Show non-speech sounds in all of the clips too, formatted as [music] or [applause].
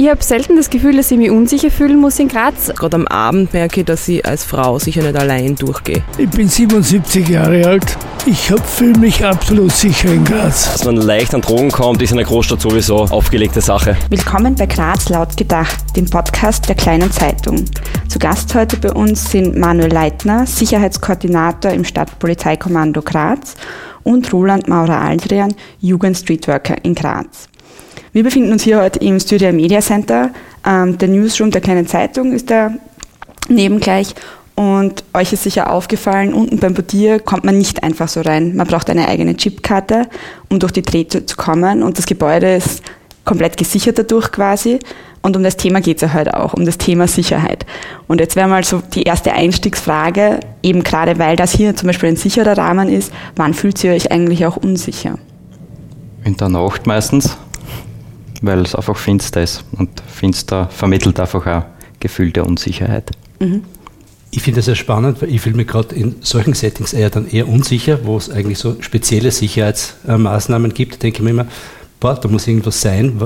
Ich habe selten das Gefühl, dass ich mich unsicher fühlen muss in Graz. Gerade am Abend merke ich, dass ich als Frau sicher nicht allein durchgehe. Ich bin 77 Jahre alt. Ich fühle mich absolut sicher in Graz. Dass man leicht an Drogen kommt, ist in einer Großstadt sowieso aufgelegte Sache. Willkommen bei Graz laut gedacht, dem Podcast der kleinen Zeitung. Zu Gast heute bei uns sind Manuel Leitner, Sicherheitskoordinator im Stadtpolizeikommando Graz und Roland Maurer-Aldrian, Jugend-Streetworker in Graz. Wir befinden uns hier heute im Studio Media Center. Ähm, der Newsroom der kleinen Zeitung ist da neben gleich. Und euch ist sicher aufgefallen, unten beim Portier kommt man nicht einfach so rein. Man braucht eine eigene Chipkarte, um durch die Drähte zu kommen. Und das Gebäude ist komplett gesichert dadurch quasi. Und um das Thema geht es ja heute auch, um das Thema Sicherheit. Und jetzt wäre mal so die erste Einstiegsfrage, eben gerade weil das hier zum Beispiel ein sicherer Rahmen ist, wann fühlt ihr euch eigentlich auch unsicher? In der Nacht meistens weil es einfach finster ist. Und finster vermittelt einfach ein Gefühl der Unsicherheit. Mhm. Ich finde das sehr spannend, weil ich fühle mich gerade in solchen Settings eher dann eher unsicher, wo es eigentlich so spezielle Sicherheitsmaßnahmen gibt. denke ich mir immer, boah, da muss irgendwas sein,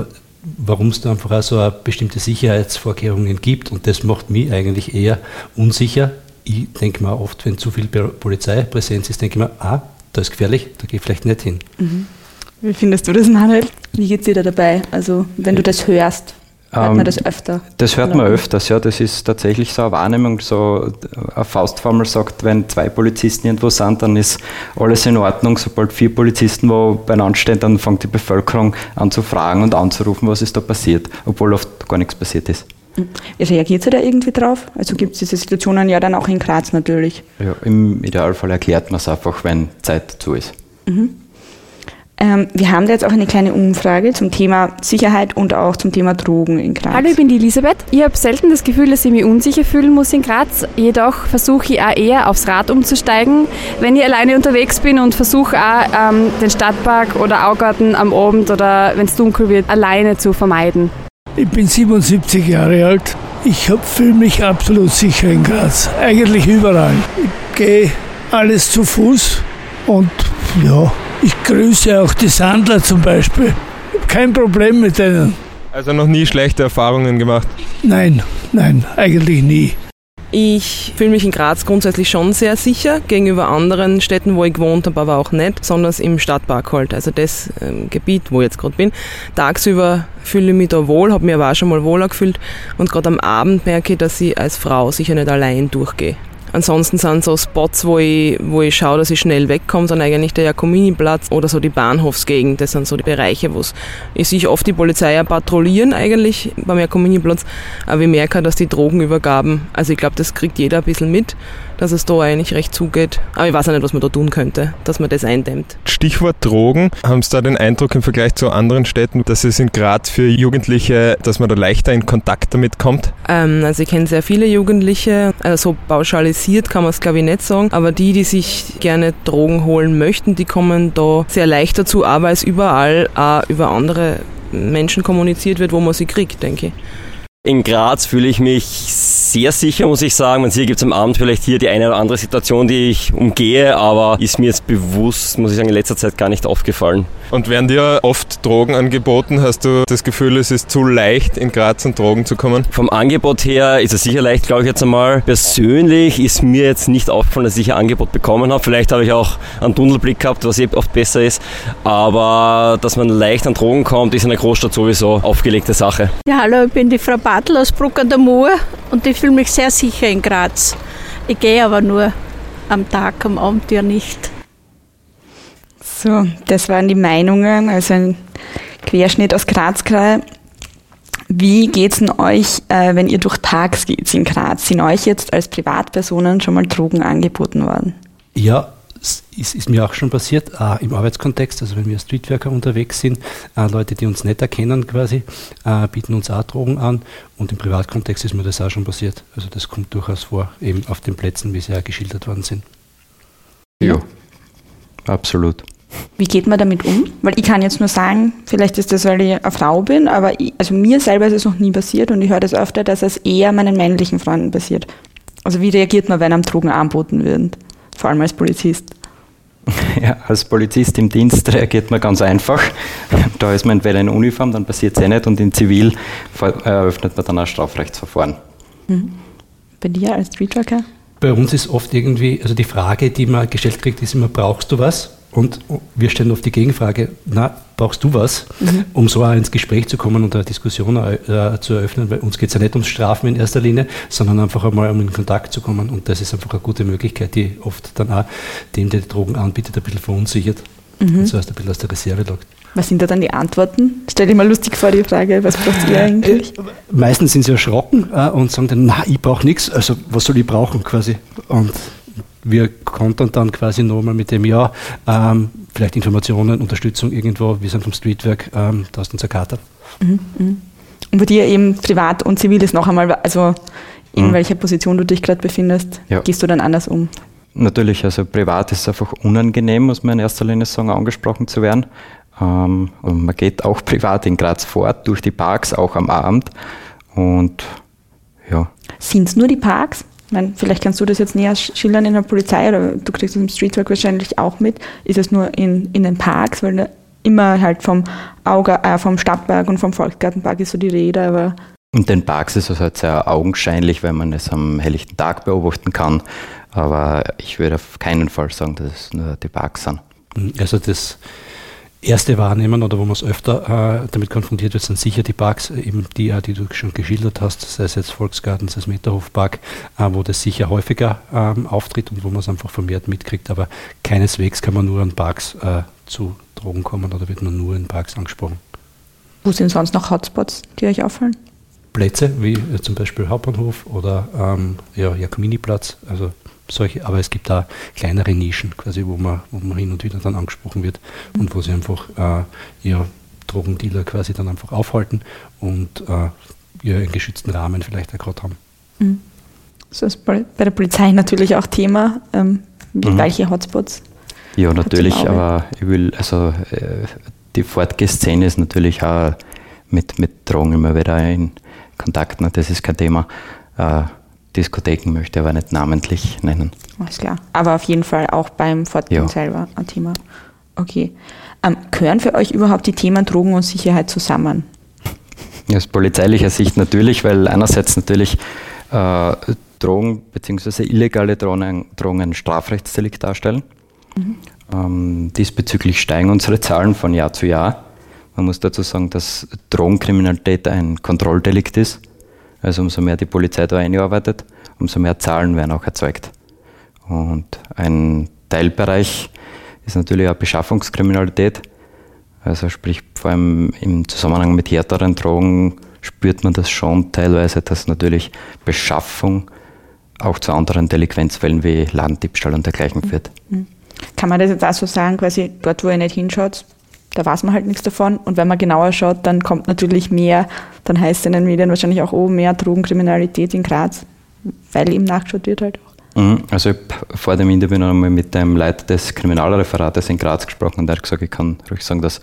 warum es da einfach auch so bestimmte Sicherheitsvorkehrungen gibt. Und das macht mich eigentlich eher unsicher. Ich denke mir oft, wenn zu viel Polizeipräsenz ist, denke ich mir, ah, da ist gefährlich, da gehe ich vielleicht nicht hin. Mhm. Wie findest du das, Manuel? Wie geht es dir da dabei? Also, wenn du das hörst, hört man ähm, das öfter? Das hört man öfters, ja. Das ist tatsächlich so eine Wahrnehmung. So eine Faustformel sagt, wenn zwei Polizisten irgendwo sind, dann ist alles in Ordnung. Sobald vier Polizisten wo beieinander stehen, dann fängt die Bevölkerung an zu fragen und anzurufen, was ist da passiert, obwohl oft gar nichts passiert ist. Hm. Reagiert ihr da irgendwie drauf? Also gibt es diese Situationen ja dann auch in Graz natürlich? Ja, im Idealfall erklärt man es einfach, wenn Zeit zu ist. Mhm. Ähm, wir haben da jetzt auch eine kleine Umfrage zum Thema Sicherheit und auch zum Thema Drogen in Graz. Hallo, ich bin die Elisabeth. Ich habe selten das Gefühl, dass ich mich unsicher fühlen muss in Graz. Jedoch versuche ich auch eher aufs Rad umzusteigen, wenn ich alleine unterwegs bin und versuche auch ähm, den Stadtpark oder Augarten am Abend oder wenn es dunkel wird, alleine zu vermeiden. Ich bin 77 Jahre alt. Ich fühle mich absolut sicher in Graz. Eigentlich überall. Ich gehe alles zu Fuß und ja, ich grüße auch die Sandler zum Beispiel. Kein Problem mit denen. Also noch nie schlechte Erfahrungen gemacht? Nein, nein, eigentlich nie. Ich fühle mich in Graz grundsätzlich schon sehr sicher gegenüber anderen Städten, wo ich gewohnt habe, aber auch nicht, sondern im Stadtpark halt. Also das ähm, Gebiet, wo ich jetzt gerade bin. Tagsüber fühle ich mich da wohl, habe mich aber auch schon mal wohler gefühlt und gerade am Abend merke ich, dass ich als Frau sicher nicht allein durchgehe. Ansonsten sind so Spots, wo ich, wo ich schaue, dass ich schnell wegkomme, sind eigentlich der Jakominiplatz oder so die Bahnhofsgegend. Das sind so die Bereiche, wo ich sehe oft die Polizei ja patrouillieren eigentlich beim Jakominiplatz. Aber ich merke, dass die Drogenübergaben, also ich glaube, das kriegt jeder ein bisschen mit dass es da eigentlich recht zugeht. Aber ich weiß auch nicht, was man da tun könnte, dass man das eindämmt. Stichwort Drogen. Haben Sie da den Eindruck im Vergleich zu anderen Städten, dass es in Graz für Jugendliche, dass man da leichter in Kontakt damit kommt? Ähm, also ich kenne sehr viele Jugendliche. Also so pauschalisiert kann man es glaube ich nicht sagen. Aber die, die sich gerne Drogen holen möchten, die kommen da sehr leicht dazu, auch weil es überall auch über andere Menschen kommuniziert wird, wo man sie kriegt, denke ich. In Graz fühle ich mich sehr sicher, muss ich sagen. Man sieht, gibt es am Abend vielleicht hier die eine oder andere Situation, die ich umgehe, aber ist mir jetzt bewusst, muss ich sagen, in letzter Zeit gar nicht aufgefallen. Und werden dir oft Drogen angeboten? Hast du das Gefühl, es ist zu leicht, in Graz an Drogen zu kommen? Vom Angebot her ist es sicher leicht, glaube ich jetzt einmal. Persönlich ist mir jetzt nicht aufgefallen, dass ich ein Angebot bekommen habe. Vielleicht habe ich auch einen Tunnelblick gehabt, was eh oft besser ist. Aber dass man leicht an Drogen kommt, ist in einer Großstadt sowieso aufgelegte Sache. Ja, hallo, ich bin die Frau Bartel aus Bruck an der Mur und ich fühle mich sehr sicher in Graz. Ich gehe aber nur am Tag, am Abend ja nicht. So, das waren die Meinungen, also ein Querschnitt aus Grazkreis. Wie geht es denn euch, äh, wenn ihr durch Tags geht in Graz? Sind euch jetzt als Privatpersonen schon mal Drogen angeboten worden? Ja, ist, ist, mir auch schon passiert, äh, im Arbeitskontext, also wenn wir Streetworker unterwegs sind, äh, Leute, die uns nicht erkennen quasi, äh, bieten uns auch Drogen an und im Privatkontext ist mir das auch schon passiert. Also das kommt durchaus vor, eben auf den Plätzen, wie sie ja geschildert worden sind. Ja, absolut. Wie geht man damit um? Weil ich kann jetzt nur sagen, vielleicht ist das, weil ich eine Frau bin, aber ich, also mir selber ist es noch nie passiert und ich höre das öfter, dass es eher meinen männlichen Freunden passiert. Also wie reagiert man, wenn einem Drogen angeboten werden? Vor allem als Polizist. [laughs] Ja, als Polizist im Dienst reagiert man ganz einfach. [laughs] Da ist man entweder in Uniform, dann passiert es eh nicht, und in Zivil eröffnet man dann ein Strafrechtsverfahren. Mhm. Bei dir als Streetworker? Bei uns ist oft irgendwie, also die Frage, die man gestellt kriegt, ist immer, brauchst du was? Und wir stellen oft die Gegenfrage, na, brauchst du was, mhm. um so ins Gespräch zu kommen und eine Diskussion äh, zu eröffnen, weil uns geht es ja nicht ums Strafen in erster Linie, sondern einfach einmal um in Kontakt zu kommen und das ist einfach eine gute Möglichkeit, die oft dann auch dem, der die Drogen anbietet, ein bisschen verunsichert mhm. und so heißt ein bisschen aus der Reserve lockt. Was sind da dann die Antworten? Stell dir mal lustig vor die Frage, was braucht ihr eigentlich? Äh, meistens sind sie erschrocken äh, und sagen dann, na, ich brauche nichts, also was soll ich brauchen quasi? Und wir kontern dann quasi nochmal mit dem, ja, ähm, vielleicht Informationen, Unterstützung irgendwo, wir sind vom Streetwork, ähm, da ist unser Kater. Mhm, mh. Und bei dir eben privat und zivil ist noch einmal, also in mhm. welcher Position du dich gerade befindest, ja. gehst du dann anders um? Natürlich, also privat ist es einfach unangenehm, muss man in erster Linie sagen, angesprochen zu werden. Ähm, und man geht auch [laughs] privat in Graz fort, durch die Parks, auch am Abend. Und ja. Sind es nur die Parks? Meine, vielleicht kannst du das jetzt näher schildern in der Polizei oder du kriegst es im Streetwork wahrscheinlich auch mit. Ist es nur in, in den Parks, weil immer halt vom Auge, äh, vom Stadtpark und vom Volksgartenpark ist so die Rede, aber. In den Parks ist es halt sehr augenscheinlich, weil man es am helllichten Tag beobachten kann. Aber ich würde auf keinen Fall sagen, dass es nur die Parks sind. Also das erste wahrnehmen oder wo man es öfter äh, damit konfrontiert wird, sind sicher die Parks, eben die, äh, die du schon geschildert hast, sei es jetzt Volksgarten, sei es Meterhofpark, äh, wo das sicher häufiger ähm, auftritt und wo man es einfach vermehrt mitkriegt. Aber keineswegs kann man nur an Parks äh, zu Drogen kommen oder wird man nur in Parks angesprochen. Wo sind sonst noch Hotspots, die euch auffallen? Plätze wie äh, zum Beispiel Hauptbahnhof oder ähm, ja, Jakominiplatz, also solche, aber es gibt da kleinere Nischen, quasi, wo man, wo man hin und wieder dann angesprochen wird und wo sie einfach äh, ja, Drogendealer quasi dann einfach aufhalten und äh, einen geschützten Rahmen vielleicht auch gerade haben. Mhm. So ist bei der Polizei natürlich auch Thema, ähm, mhm. welche Hotspots. Ja, natürlich, aber ich will, also äh, die Fortgeszene ist natürlich auch mit, mit Drogen immer wieder in Kontakt, ne? das ist kein Thema. Äh, Diskotheken möchte ich aber nicht namentlich nennen. Alles klar. Aber auf jeden Fall auch beim Fortbildung ja. selber ein Thema. Okay. Ähm, gehören für euch überhaupt die Themen Drogen und Sicherheit zusammen? Aus polizeilicher Sicht natürlich, weil einerseits natürlich äh, Drogen bzw. illegale Drogen, Drogen ein Strafrechtsdelikt darstellen. Mhm. Ähm, diesbezüglich steigen unsere Zahlen von Jahr zu Jahr. Man muss dazu sagen, dass Drogenkriminalität ein Kontrolldelikt ist. Also umso mehr die Polizei da einarbeitet, umso mehr Zahlen werden auch erzeugt. Und ein Teilbereich ist natürlich auch Beschaffungskriminalität. Also sprich vor allem im Zusammenhang mit härteren Drogen spürt man das schon teilweise, dass natürlich Beschaffung auch zu anderen Delinquenzfällen wie Ladendiebstahl und dergleichen führt. Mhm. Kann man das jetzt auch so sagen, quasi dort, wo ihr nicht hinschaut, da weiß man halt nichts davon. Und wenn man genauer schaut, dann kommt natürlich mehr, dann heißt es in den Medien wahrscheinlich auch, oh, mehr Drogenkriminalität in Graz, weil eben nachgeschaut wird halt auch. Mhm. Also ich habe vor dem Interview noch einmal mit dem Leiter des Kriminalreferates in Graz gesprochen und er hat gesagt, ich kann ruhig sagen, dass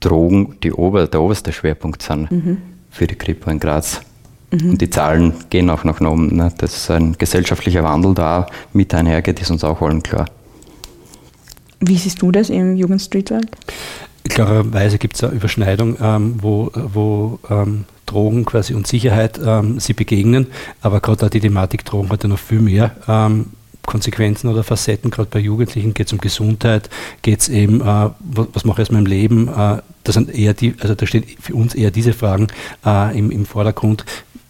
Drogen die Ober, der oberste Schwerpunkt sind mhm. für die Kripo in Graz. Mhm. Und die Zahlen gehen auch nach oben. Ne? Dass ein gesellschaftlicher Wandel da mit einhergeht, ist uns auch allen klar. Wie siehst du das im Jugendstreetwork? Klarerweise gibt es eine Überschneidung, ähm, wo, wo ähm, Drogen quasi und Sicherheit ähm, sie begegnen, aber gerade auch die Thematik Drogen hat ja noch viel mehr ähm, Konsequenzen oder Facetten, gerade bei Jugendlichen geht es um Gesundheit, geht es eben, äh, was, was mache ich aus meinem Leben, äh, das sind eher die, also da stehen für uns eher diese Fragen äh, im, im Vordergrund,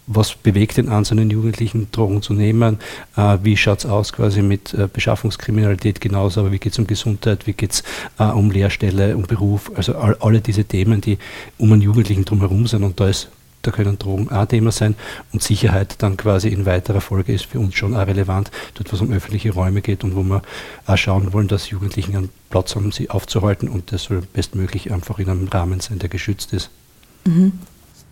was bewegt den einzelnen Jugendlichen, Drogen zu nehmen, äh, wie schaut es aus quasi mit äh, Beschaffungskriminalität genauso, aber wie geht es um Gesundheit, wie geht es äh, um Lehrstelle, um Beruf, also all, alle diese Themen, die um einen Jugendlichen drumherum sind. Und da ist da können Drogen auch Thema sein. Und Sicherheit dann quasi in weiterer Folge ist für uns schon auch relevant, dort was um öffentliche Räume geht und wo wir auch schauen wollen, dass Jugendlichen einen Platz haben, sie aufzuhalten und das soll bestmöglich einfach in einem Rahmen sein, der geschützt ist. Mhm.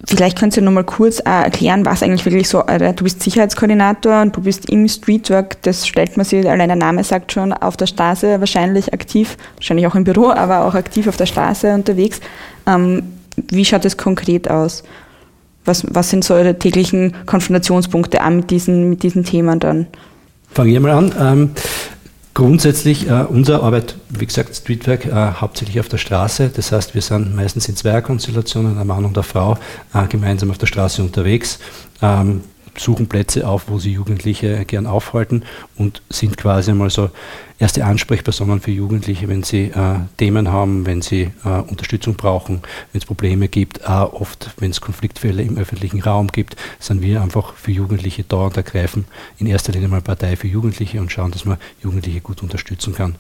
Vielleicht könntest du noch mal kurz erklären, was eigentlich wirklich so, äh, du bist Sicherheitskoordinator und du bist im Streetwork, das stellt man sich, allein der Name sagt schon, auf der Straße wahrscheinlich aktiv, wahrscheinlich auch im Büro, aber auch aktiv auf der Straße unterwegs. Ähm, wie schaut das konkret aus? Was, was sind so eure täglichen Konfrontationspunkte mit diesen, mit diesen Themen dann? Fange ich mal an. Grundsätzlich, äh, unsere Arbeit, wie gesagt, Streetwork, äh, hauptsächlich auf der Straße. Das heißt, wir sind meistens in Zweierkonstellationen, ein Mann und eine Frau, äh, gemeinsam auf der Straße unterwegs. Ähm, suchen Plätze auf, wo sie Jugendliche gern aufhalten und sind quasi einmal so erste Ansprechpersonen für Jugendliche, wenn sie äh, Themen haben, wenn sie äh, Unterstützung brauchen, wenn es Probleme gibt, auch oft, wenn es Konfliktfälle im öffentlichen Raum gibt, sind wir einfach für Jugendliche da und ergreifen in erster Linie mal Partei für Jugendliche und schauen, dass man Jugendliche gut unterstützen kann.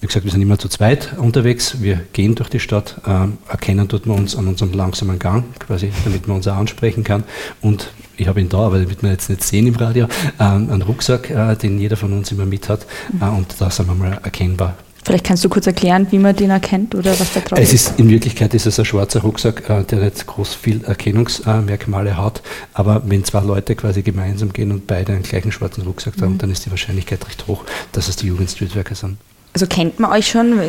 Wie gesagt, wir sind immer zu zweit unterwegs. Wir gehen durch die Stadt, äh, erkennen tut man uns an unserem langsamen Gang, quasi, damit man uns auch ansprechen kann. Und ich habe ihn da, aber wird man jetzt nicht sehen im Radio, äh, einen Rucksack, äh, den jeder von uns immer mit hat. Äh, und da sind wir mal erkennbar. Vielleicht kannst du kurz erklären, wie man den erkennt oder was da drauf ist. Es ist in Wirklichkeit ist es ein schwarzer Rucksack, äh, der nicht groß viel Erkennungsmerkmale hat. Aber wenn zwei Leute quasi gemeinsam gehen und beide einen gleichen schwarzen Rucksack haben, mhm. dann ist die Wahrscheinlichkeit recht hoch, dass es die Jugendstreetworker sind. Also kennt man euch schon?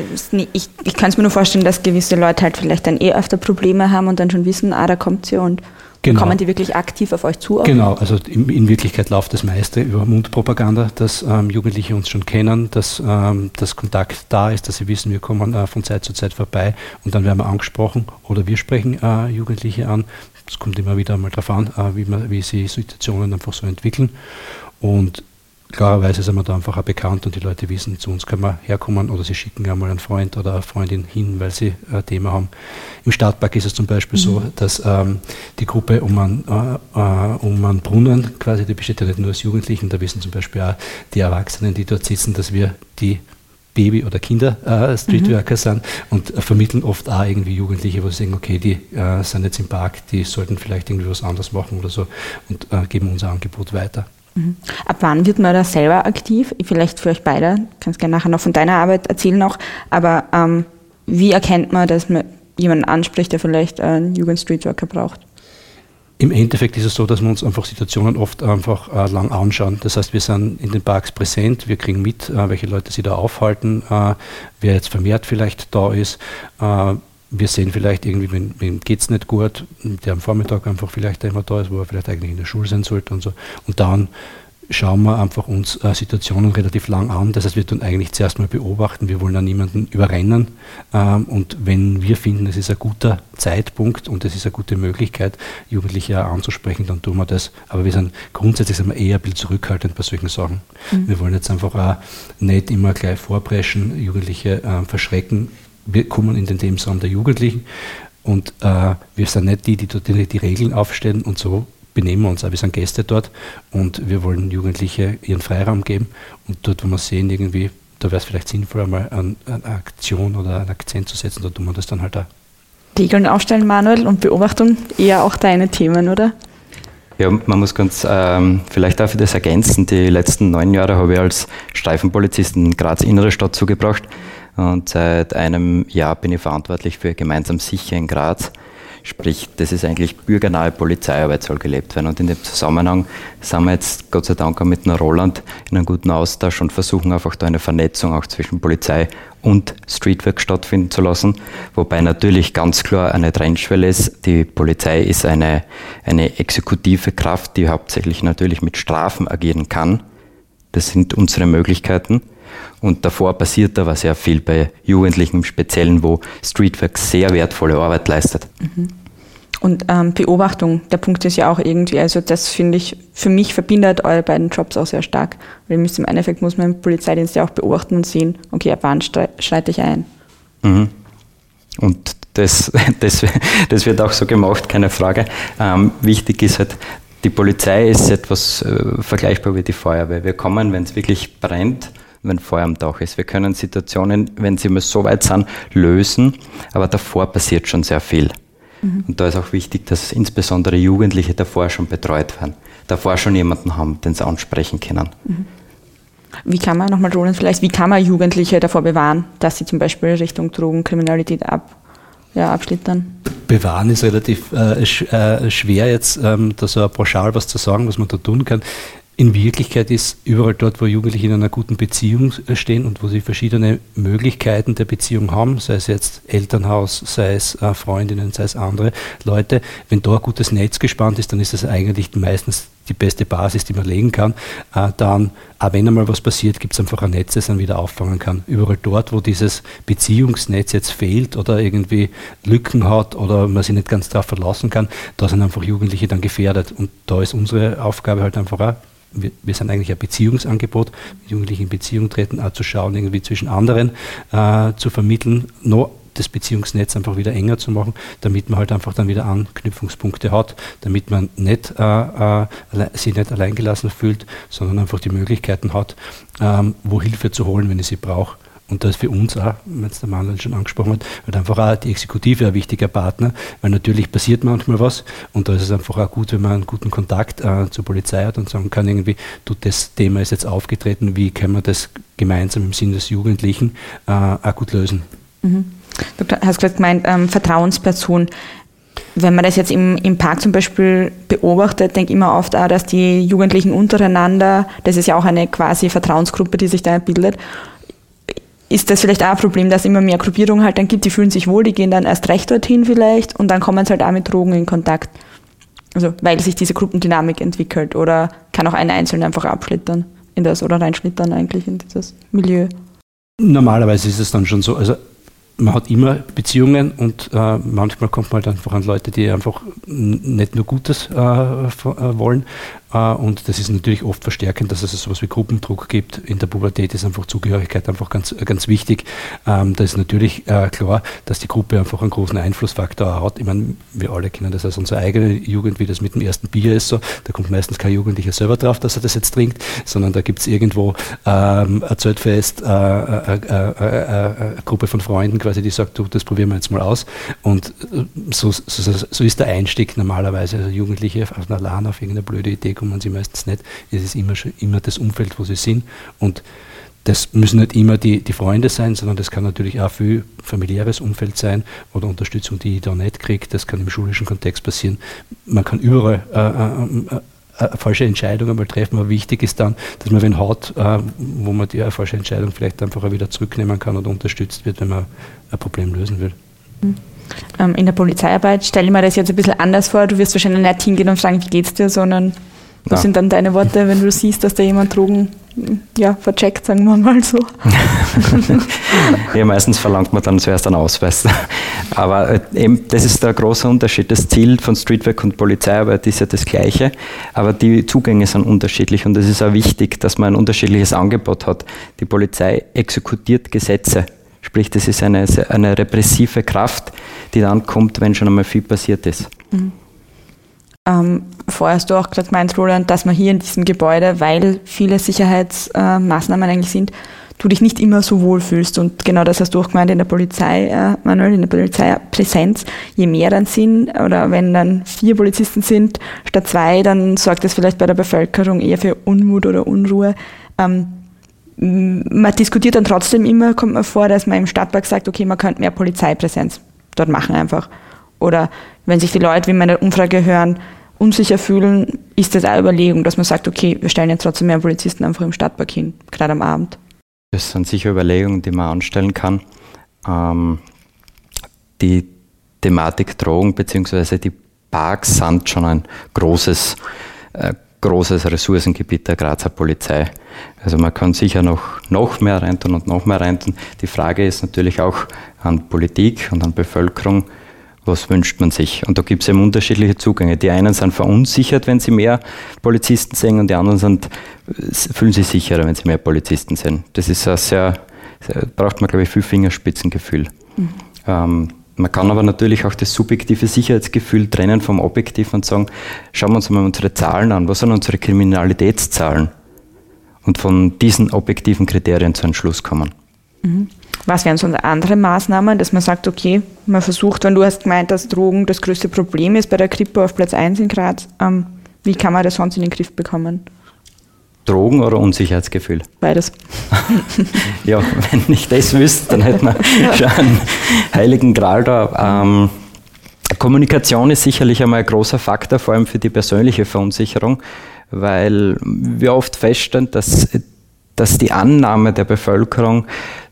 Ich, ich kann es mir nur vorstellen, dass gewisse Leute halt vielleicht dann eh öfter Probleme haben und dann schon wissen, ah, da kommt sie und genau. kommen die wirklich aktiv auf euch zu? Auch? Genau, also in, in, Wirklichkeit läuft das meiste über Mundpropaganda, dass ähm, Jugendliche uns schon kennen, dass ähm, das Kontakt da ist, dass sie wissen, wir kommen äh, von Zeit zu Zeit vorbei und dann werden wir angesprochen oder wir sprechen äh, Jugendliche an. Es kommt immer wieder mal darauf an, äh, wie, man, wie sie Situationen einfach so entwickeln. Und klarerweise sind wir da einfach auch bekannt und die Leute wissen, zu uns können wir herkommen oder sie schicken einmal einen Freund oder eine Freundin hin, weil sie ein Thema haben. Im Stadtpark ist es zum Beispiel mhm. so, dass ähm, die Gruppe um einen, äh, äh, um einen Brunnen, quasi, die besteht ja nicht nur aus Jugendlichen, da wissen zum Beispiel auch die Erwachsenen, die dort sitzen, dass wir die Baby- oder Kinder-Streetworker äh, mhm. sind und äh, vermitteln oft auch irgendwie Jugendliche, wo sie sagen, okay, die äh, sind jetzt im Park, die sollten vielleicht irgendwie was anderes machen oder so und äh, geben unser Angebot weiter. Mhm. Ab wann wird man da selber aktiv? Vielleicht für euch beide, kannst gerne nachher noch von deiner Arbeit erzählen noch, aber ähm, wie erkennt man, dass man jemanden anspricht, der vielleicht einen Jugend-Streetworker braucht? Im Endeffekt ist es so, dass wir uns einfach Situationen oft einfach äh, lang anschauen. Das heißt, wir sind in den Parks präsent, wir kriegen mit, äh, welche Leute sie da aufhalten, äh, wer jetzt vermehrt vielleicht da ist. Wir sehen vielleicht irgendwie, wenn geht es nicht gut, der am Vormittag einfach vielleicht immer da ist, wo er vielleicht eigentlich in der Schule sein sollte und so. Und dann schauen wir einfach uns äh, Situationen relativ lang an. Das heißt, wir tun eigentlich zuerst mal beobachten. Wir wollen da niemanden überrennen. Ähm, und wenn wir finden, es ist ein guter Zeitpunkt und es ist eine gute Möglichkeit, Jugendliche anzusprechen, dann tun wir das. Aber wir sind grundsätzlich sind wir eher ein bisschen zurückhaltend bei solchen Sachen. Mhm. Wir wollen jetzt einfach auch nicht immer gleich vorpreschen, Jugendliche äh, verschrecken wir kommen in den Lebensraum der Jugendlichen und äh, wir sind nicht die, die dort die, die Regeln aufstellen und so benehmen wir uns auch. Wir sind Gäste dort und wir wollen Jugendliche ihren Freiraum geben und dort, wo wir sehen, irgendwie, da wäre es vielleicht sinnvoll, einmal eine, eine Aktion oder einen Akzent zu setzen, da tun wir das dann halt auch. Regeln aufstellen, Manuel, und Beobachtung eher auch deine Themen, oder? Ja, man muss ganz ähm, vielleicht auch für das ergänzen. Die letzten neun Jahre habe ich als Streifenpolizist in Graz Innere Stadt zugebracht. Und seit einem Jahr bin ich verantwortlich für gemeinsam sicher in Graz. Sprich, das ist eigentlich bürgernahe Polizeiarbeit soll gelebt werden. Und in dem Zusammenhang sind wir jetzt Gott sei Dank auch mit einer Roland in einem guten Austausch und versuchen einfach da eine Vernetzung auch zwischen Polizei und Streetwork stattfinden zu lassen. Wobei natürlich ganz klar eine Trennschwelle ist. Die Polizei ist eine, eine exekutive Kraft, die hauptsächlich natürlich mit Strafen agieren kann. Das sind unsere Möglichkeiten. Und davor passiert aber sehr viel bei Jugendlichen im Speziellen, wo Streetwork sehr wertvolle Arbeit leistet. Mhm. Und ähm, Beobachtung, der Punkt ist ja auch irgendwie, also das finde ich, für mich verbindet eure beiden Jobs auch sehr stark. Weil im Endeffekt muss man im Polizeidienst ja auch beobachten und sehen, okay, ab wann schreite ich ein. Mhm. Und das, [laughs] das, das wird auch so gemacht, keine Frage. Ähm, wichtig ist halt, die Polizei ist etwas äh, vergleichbar wie die Feuerwehr. Wir kommen, wenn es wirklich brennt, wenn Feuer am Dach ist. Wir können Situationen, wenn sie mal so weit sind, lösen, aber davor passiert schon sehr viel. Mhm. Und da ist auch wichtig, dass insbesondere Jugendliche davor schon betreut werden, davor schon jemanden haben, den sie ansprechen können. Mhm. Wie kann man, nochmal Roland, vielleicht, wie kann man Jugendliche davor bewahren, dass sie zum Beispiel Richtung Drogenkriminalität ab, ja, abschlittern? Bewahren ist relativ äh, sch, äh, schwer jetzt, ähm, da so pauschal was zu sagen, was man da tun kann In Wirklichkeit ist überall dort, wo Jugendliche in einer guten Beziehung äh, stehen und wo sie verschiedene Möglichkeiten der Beziehung haben, sei es jetzt Elternhaus, sei es äh, Freundinnen, sei es andere Leute, wenn da ein gutes Netz gespannt ist, dann ist das eigentlich meistens die beste Basis, die man legen kann. Äh, dann, auch wenn einmal was passiert, gibt es einfach ein Netz, das man wieder auffangen kann. Überall dort, wo dieses Beziehungsnetz jetzt fehlt oder irgendwie Lücken hat oder man sich nicht ganz darauf verlassen kann, da sind einfach Jugendliche dann gefährdet. Und da ist unsere Aufgabe halt einfach auch, wir, sind eigentlich ein Beziehungsangebot, mit Jugendlichen in Beziehung treten, auch zu schauen, irgendwie zwischen anderen äh, zu vermitteln, noch das Beziehungsnetz einfach wieder enger zu machen, damit man halt einfach dann wieder Anknüpfungspunkte hat, damit man nicht, äh, äh, sich nicht alleingelassen fühlt, sondern einfach die Möglichkeiten hat, ähm, wo Hilfe zu holen, wenn ich sie brauche. Und da ist für uns auch, wenn es der Manuel schon angesprochen hat, halt einfach auch die Exekutive ein wichtiger Partner, weil natürlich passiert manchmal was und da ist es einfach auch gut, wenn man einen guten Kontakt äh, zur Polizei hat und sagen kann, irgendwie, du, das Thema ist jetzt aufgetreten, wie können wir das gemeinsam im Sinne des Jugendlichen äh, auch gut lösen. Mhm. Du hast gerade gemeint, ähm, Vertrauensperson. Wenn man das jetzt im, im Park zum Beispiel beobachtet, denke ich immer oft auch, dass die Jugendlichen untereinander, das ist ja auch eine quasi Vertrauensgruppe, die sich da bildet, ist das vielleicht auch ein Problem, dass es immer mehr Gruppierungen halt dann gibt, die fühlen sich wohl, die gehen dann erst recht dorthin vielleicht und dann kommen sie halt auch mit Drogen in Kontakt. Also weil sich diese Gruppendynamik entwickelt oder kann auch ein Einzelner einfach abschlittern in das oder reinschlittern eigentlich in dieses Milieu. Normalerweise ist es dann schon so, also man hat immer Beziehungen und äh, manchmal kommt man halt einfach an Leute, die einfach nicht nur Gutes äh, äh wollen, und das ist natürlich oft verstärkend, dass es so etwas wie Gruppendruck gibt. In der Pubertät ist einfach Zugehörigkeit einfach ganz, ganz wichtig. Ähm, da ist natürlich äh, klar, dass die Gruppe einfach einen großen Einflussfaktor hat. Ich meine, wir alle kennen das aus unserer eigenen Jugend, wie das mit dem ersten Bier ist. So. Da kommt meistens kein Jugendlicher selber drauf, dass er das jetzt trinkt, sondern da gibt es irgendwo ähm, ein Zeltfest, äh, eine Gruppe von Freunden quasi, die sagt, du, das probieren wir jetzt mal aus. Und so, so, so ist der Einstieg normalerweise. Also Jugendliche auf einer LAN auf irgendeine blöde Idee kommen sie meistens nicht. Es ist immer, immer das Umfeld, wo sie sind. Und das müssen nicht immer die, die Freunde sein, sondern das kann natürlich auch viel familiäres Umfeld sein oder Unterstützung, die ich da nicht kriege. Das kann im schulischen Kontext passieren. Man kann überall äh, äh, äh, äh falsche Entscheidungen mal treffen, aber wichtig ist dann, dass man wen hat, äh, wo man die falsche Entscheidung vielleicht einfach wieder zurücknehmen kann oder unterstützt wird, wenn man ein Problem lösen will. Mhm. In der Polizeiarbeit stelle ich mir das jetzt ein bisschen anders vor. Du wirst wahrscheinlich nicht hingehen und fragen, wie geht's dir, sondern was sind dann deine Worte, wenn du siehst, dass da jemand Drogen ja, vercheckt, sagen wir mal so? [laughs] ja, meistens verlangt man dann zuerst einen Ausweis. Aber äh, eben, das ist der große Unterschied. Das Ziel von Streetwork und Polizeiarbeit ist ja das gleiche, aber die Zugänge sind unterschiedlich und es ist auch wichtig, dass man ein unterschiedliches Angebot hat. Die Polizei exekutiert Gesetze. Sprich, das ist eine, eine repressive Kraft, die dann kommt, wenn schon einmal viel passiert ist. Mhm. Ähm, vorher hast du auch gerade gemeint, Roland, dass man hier in diesem Gebäude, weil viele Sicherheitsmaßnahmen äh, eigentlich sind, du dich nicht immer so wohl fühlst. Und genau das hast du auch gemeint in der Polizei, äh, Manuel, in der Polizeipräsenz. Je mehr dann sind, oder wenn dann vier Polizisten sind statt zwei, dann sorgt das vielleicht bei der Bevölkerung eher für Unmut oder Unruhe. Ähm, man diskutiert dann trotzdem immer, kommt man vor, dass man im Stadtpark sagt, okay, man könnte mehr Polizeipräsenz dort machen einfach. Oder wenn sich die Leute, wie wir in der Umfrage hören, unsicher fühlen, ist das eine Überlegung, dass man sagt, okay, wir stellen jetzt trotzdem mehr Polizisten einfach im Stadtpark hin, gerade am Abend. Das sind sicher Überlegungen, die man anstellen kann. Ähm, die Thematik Drogen bzw. die Parks sind schon ein großes, äh, großes Ressourcengebiet der Grazer Polizei. Also man kann sicher noch, noch mehr reintun und noch mehr reintun. Die Frage ist natürlich auch an Politik und an Bevölkerung, was wünscht man sich? Und da gibt es eben unterschiedliche Zugänge. Die einen sind verunsichert, wenn sie mehr Polizisten sehen, und die anderen sind, fühlen sich sicherer, wenn sie mehr Polizisten sehen. Das ist ein sehr, sehr braucht man, glaube ich, viel Fingerspitzengefühl. Mhm. Ähm, man kann aber natürlich auch das subjektive Sicherheitsgefühl trennen vom objektiven und sagen, schauen wir uns mal unsere Zahlen an. Was sind unsere Kriminalitätszahlen? Und von diesen objektiven Kriterien zu einem Schluss kommen. Mhm. Was wären so andere Maßnahmen, dass man sagt, okay, man versucht, wenn du hast gemeint, dass Drogen das größte Problem ist bei der Kripo auf Platz 1 in Graz, ähm, wie kann man das sonst in den Griff bekommen? Drogen oder Unsicherheitsgefühl? Beides. [laughs] ja, wenn ich das wüsste, dann hätten wir schon einen heiligen Gral da. Ähm, Kommunikation ist sicherlich einmal ein großer Faktor, vor allem für die persönliche Verunsicherung, weil wir oft feststellen, dass, dass die Annahme der Bevölkerung,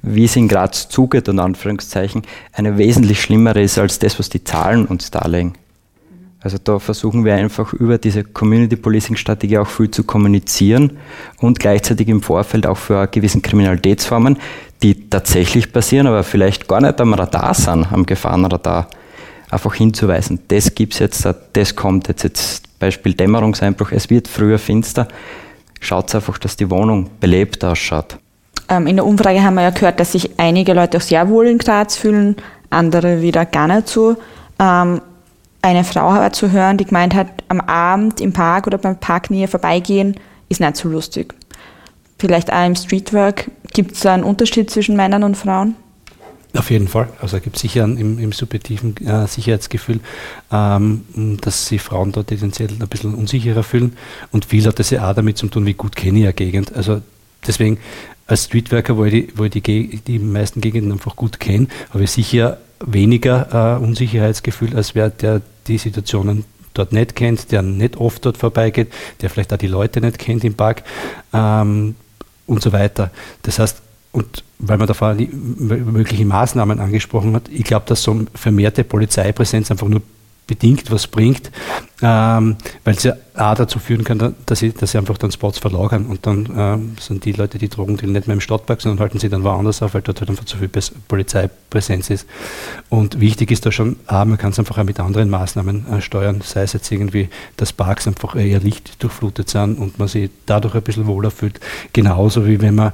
wie es in Graz zugeht, und Anführungszeichen, eine wesentlich schlimmere ist als das, was die Zahlen uns darlegen. Also da versuchen wir einfach über diese Community Policing Strategie auch viel zu kommunizieren und gleichzeitig im Vorfeld auch für gewissen Kriminalitätsformen, die tatsächlich passieren, aber vielleicht gar nicht am Radar sind, am Gefahrenradar, einfach hinzuweisen. Das gibt's jetzt, das kommt jetzt, jetzt Beispiel Dämmerungseinbruch, es wird früher finster. Schaut einfach, dass die Wohnung belebt ausschaut. Ähm, in der Umfrage haben wir ja gehört, dass sich einige Leute auch sehr wohl in Graz fühlen, andere wieder gar nicht so. Ähm, eine Frau aber zu hören, die gemeint hat, am Abend im Park oder beim Parknähe vorbeigehen, ist nicht so lustig. Vielleicht auch im Streetwork. Gibt es einen Unterschied zwischen Männern und Frauen? Auf jeden Fall. Also es gibt sicher im, im subjektiven äh, Sicherheitsgefühl, ähm, dass sich Frauen dort tendenziell ein bisschen unsicherer fühlen. Und viel hat das ja auch damit zu tun, wie gut kenne ich eine Gegend. Also deswegen als Streetworker, wo ich die, ich die, die meisten Gegenden einfach gut kenne, habe ich sicher weniger äh, Unsicherheitsgefühl, als wer der die Situationen dort nicht kennt, der nicht oft dort vorbeigeht, der vielleicht auch die Leute nicht kennt im Park ähm, und so weiter. Das heißt, und weil man da vorhin die möglichen Maßnahmen angesprochen hat, ich glaube, dass so vermehrte Polizeipräsenz einfach nur bedingt was bringt, ähm, weil es ja auch dazu führen kann, dass sie, dass sie einfach dann Spots verlagern und dann ähm, sind die Leute, die Drogen dealen, nicht mehr im Stadtpark, sondern halten sie dann woanders auf, weil dort halt einfach zu viel Polizeipräsenz ist. Und wichtig ist da schon, auch, man kann es einfach auch mit anderen Maßnahmen äh, steuern, sei es jetzt irgendwie, dass Parks einfach eher lichtdurchflutet sind und man sich dadurch ein bisschen wohler fühlt, genauso wie wenn man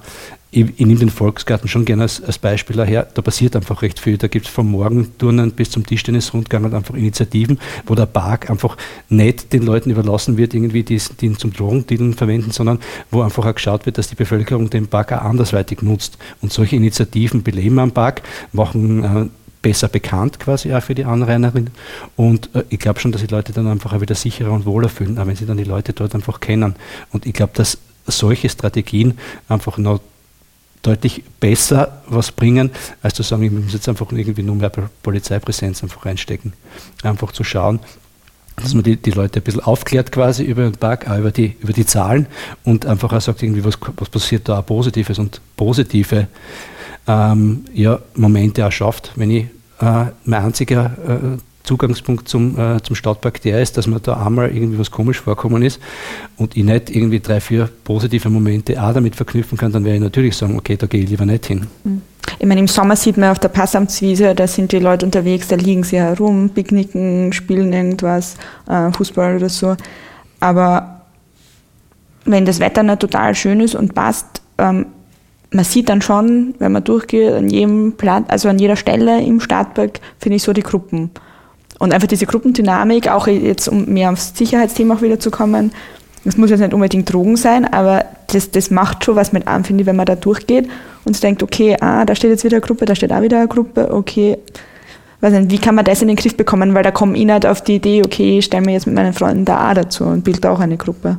ich, ich nehme den Volksgarten schon gerne als, als Beispiel daher, da passiert einfach recht viel. Da gibt es vom Morgenturnen bis zum Tischtennisrundgang halt einfach Initiativen, wo der Park einfach nicht den Leuten überlassen wird, irgendwie die, ihn zum Drogendealen verwenden, sondern wo einfach auch geschaut wird, dass die Bevölkerung den Park auch andersweitig nutzt. Und solche Initiativen beleben am Park, machen äh, besser bekannt quasi auch für die Anrainerinnen. Und äh, ich glaube schon, dass die Leute dann einfach auch wieder sicherer und wohler fühlen, auch wenn sie dann die Leute dort einfach kennen. Und ich glaube, dass solche Strategien einfach noch deutlich besser was bringen, als zu sagen, ich muss jetzt einfach irgendwie nur mehr Polizeipräsenz einfach reinstecken. Einfach zu schauen, dass man die, die Leute ein bisschen aufklärt quasi über den Park, auch über die, über die Zahlen und einfach auch sagt, irgendwie, was, was passiert da Positives und positive ähm, ja, Momente auch schafft, wenn ich äh, mein einziger äh, Zugangspunkt zum, äh, zum Stadtpark der ist, dass mir da einmal irgendwie was komisch vorkommen ist und ich nicht irgendwie drei, vier positive Momente auch damit verknüpfen kann, dann werde ich natürlich sagen, okay, da gehe ich lieber nicht hin. Mhm. Ich meine, im Sommer sieht man auf der Passamtswiese, da sind die Leute unterwegs, da liegen sie herum, picknicken, spielen irgendwas, äh, Fußball oder so. Aber wenn das Wetter nicht total schön ist und passt, ähm, man sieht dann schon, wenn man durchgeht, an jedem Platz, also an jeder Stelle im Stadtpark, finde ich so die Gruppen. Und einfach diese Gruppendynamik, auch jetzt um mehr aufs Sicherheitsthema auch wieder zu kommen, das muss jetzt nicht unbedingt Drogen sein, aber das, das macht schon was mit an, finde ich, wenn man da durchgeht und denkt, okay, ah, da steht jetzt wieder eine Gruppe, da steht auch wieder eine Gruppe, okay, weiß nicht, wie kann man das in den Griff bekommen, weil da komme ich nicht auf die Idee, okay, ich stelle mir jetzt mit meinen Freunden da auch dazu und bilde auch eine Gruppe.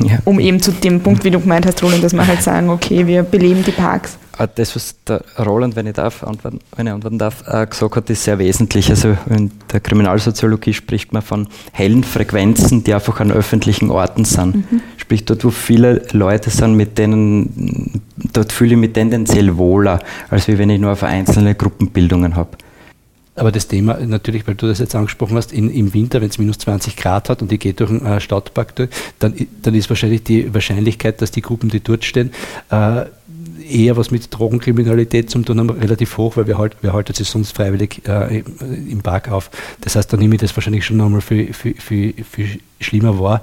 Ja. Um eben zu dem Punkt, wie du gemeint hast, Roland, dass wir halt sagen, okay, wir beleben die Parks. Ah, das, was der Roland, wenn ich darf, antworten, wenn ich antworten darf, äh, gesagt hat, ist sehr wesentlich. Also in der Kriminalsoziologie spricht man von hellen Frequenzen, die einfach an öffentlichen Orten sind. Mhm. Sprich, dort, wo viele Leute sind, mit denen, dort fühle ich mich tendenziell wohler, als wenn ich nur auf einzelne Gruppenbildungen habe. Aber das Thema, natürlich, weil du das jetzt angesprochen hast, in, im Winter, wenn es minus 20 Grad hat und ich gehe durch einen äh, Stadtpark durch, dann, dann ist wahrscheinlich die Wahrscheinlichkeit, dass die Gruppen, die dort stehen, äh, eher was mit Drogenkriminalität zu tun haben, relativ hoch, weil wir, halt, wir halten sich sonst freiwillig äh, im Park auf. Das heißt, da nehme ich das wahrscheinlich schon nochmal für, für, für, für schlimmer wahr,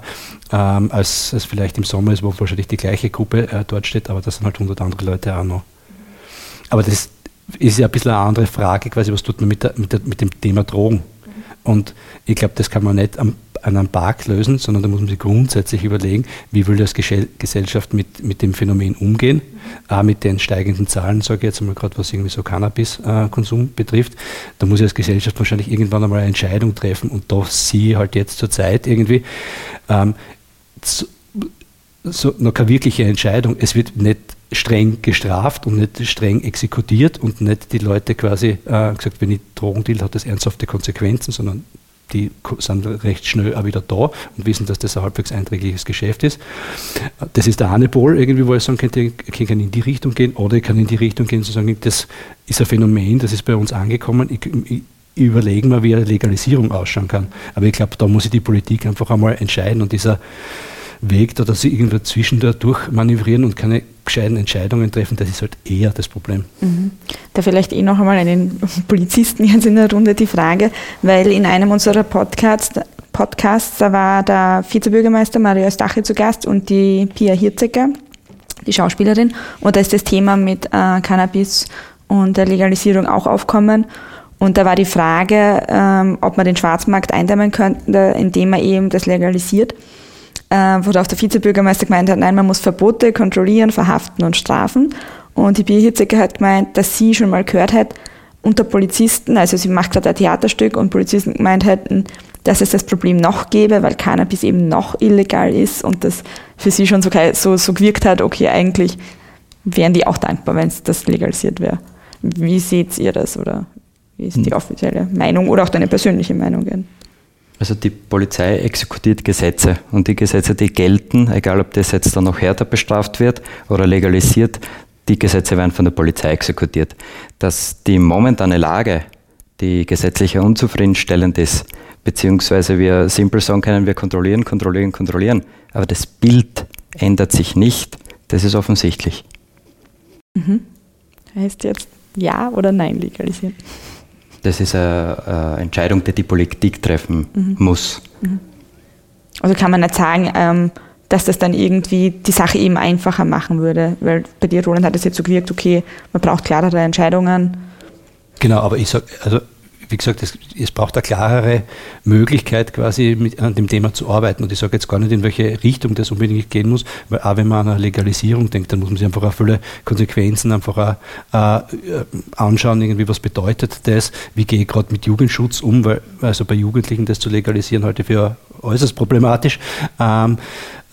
ähm, als, als vielleicht im Sommer ist, wo wahrscheinlich die gleiche Gruppe äh, dort steht, aber das sind halt 100 andere Leute auch noch. Aber das ist ja ein bisschen eine andere Frage, quasi, was tut man mit, der, mit, der, mit dem Thema Drogen? Und ich glaube, das kann man nicht an einem Park lösen, sondern da muss man sich grundsätzlich überlegen, wie will das Gesellschaft mit, mit dem Phänomen umgehen, auch mit den steigenden Zahlen, sage ich jetzt einmal gerade, was irgendwie so Cannabiskonsum betrifft. Da muss ich als Gesellschaft wahrscheinlich irgendwann einmal eine Entscheidung treffen und da ich halt jetzt zur Zeit irgendwie ähm, so, noch keine wirkliche Entscheidung. Es wird nicht streng gestraft und nicht streng exekutiert und nicht die Leute quasi äh, gesagt, wenn ich Drogen deal, hat das ernsthafte Konsequenzen, sondern die sind recht schnell auch wieder da und wissen, dass das ein halbwegs einträgliches Geschäft ist. Das ist der eine Pol, irgendwie, wo ich sagen könnte, ich kann in die Richtung gehen oder ich kann in die Richtung gehen, zu sagen, das ist ein Phänomen, das ist bei uns angekommen. Ich, ich, überlegen wir, wie eine Legalisierung ausschauen kann. Aber ich glaube, da muss sich die Politik einfach einmal entscheiden und dieser Weg, da dass sie irgendwo zwischen da durchmanövrieren und keine gescheiten Entscheidungen treffen, das ist halt eher das Problem. Mhm. Da vielleicht eh noch einmal einen [laughs] Polizisten jetzt in der Runde die Frage, weil in einem unserer Podcasts, Podcasts da war der Vizebürgermeister Mario Stache zu Gast und die Pia Hirzecker, die Schauspielerin, und da ist das Thema mit äh, Cannabis und der Legalisierung auch aufkommen. Und da war die Frage, ähm, ob man den Schwarzmarkt eindämmen könnte, indem man eben das legalisiert äh, wo auch der Vizebürgermeister gemeint hat, nein, man muss Verbote kontrollieren, verhaften und strafen. Und die Bierhitziger hat gemeint, dass sie schon mal gehört hat, unter Polizisten, also sie macht gerade ein Theaterstück und Polizisten gemeint hätten, dass es das Problem noch gäbe, weil Cannabis eben noch illegal ist und das für sie schon so, so, so gewirkt hat, okay, eigentlich wären die auch dankbar, wenn es das legalisiert wäre. Wie seht ihr das oder wie ist die hm. offizielle Meinung oder auch deine persönliche Meinung? Also die Polizei exekutiert Gesetze und die Gesetze, die gelten, egal ob das jetzt dann noch härter bestraft wird oder legalisiert, die Gesetze werden von der Polizei exekutiert. Dass die momentane Lage, die gesetzliche unzufriedenstellend ist, beziehungsweise wir simpel sagen können, wir kontrollieren, kontrollieren, kontrollieren, aber das Bild ändert sich nicht, das ist offensichtlich. Mhm. Heißt jetzt ja oder nein legalisieren? Das ist eine, Entscheidung, die die Politik treffen mhm. muss. Mhm. Also kann man nicht sagen, ähm, dass das dann irgendwie die Sache eben einfacher machen würde, weil bei dir, Roland, hat es jetzt so gewirkt, okay, man braucht klarere Entscheidungen. Genau, aber ich sage, also wie gesagt, es, es, braucht eine klarere Möglichkeit, quasi mit, an dem Thema zu arbeiten. Und ich sage jetzt gar nicht, in welche Richtung das unbedingt gehen muss, weil auch wenn man an eine Legalisierung denkt, dann muss man sich einfach auch viele Konsequenzen einfach auch, äh, anschauen, irgendwie, was bedeutet das, wie gehe ich gerade mit Jugendschutz um, weil also bei Jugendlichen das zu legalisieren halte ich für äußerst problematisch. Ähm,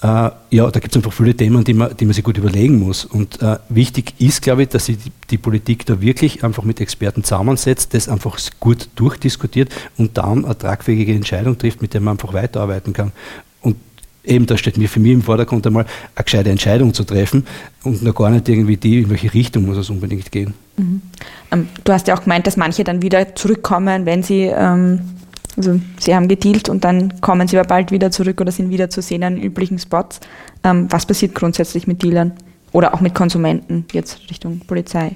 äh, ja, da gibt es einfach viele Themen, die man, die man sich gut überlegen muss. Und äh, wichtig ist, glaube ich, dass sich die, die, Politik da wirklich einfach mit Experten zusammensetzt, das einfach gut durchdiskutiert und dann eine tragfähige Entscheidung trifft, mit der man einfach weiterarbeiten kann. Und eben, da steht mir für mich im Vordergrund einmal eine gescheite Entscheidung zu treffen und noch gar nicht irgendwie die, in welche Richtung muss es unbedingt gehen. Mhm. Ähm, du hast ja auch gemeint, dass manche dann wieder zurückkommen, wenn sie ähm also sie haben gedealt und dann kommen sie aber bald wieder zurück oder sind wieder zu sehen an üblichen Spots. Ähm, was passiert grundsätzlich mit Dealern oder auch mit Konsumenten jetzt Richtung Polizei?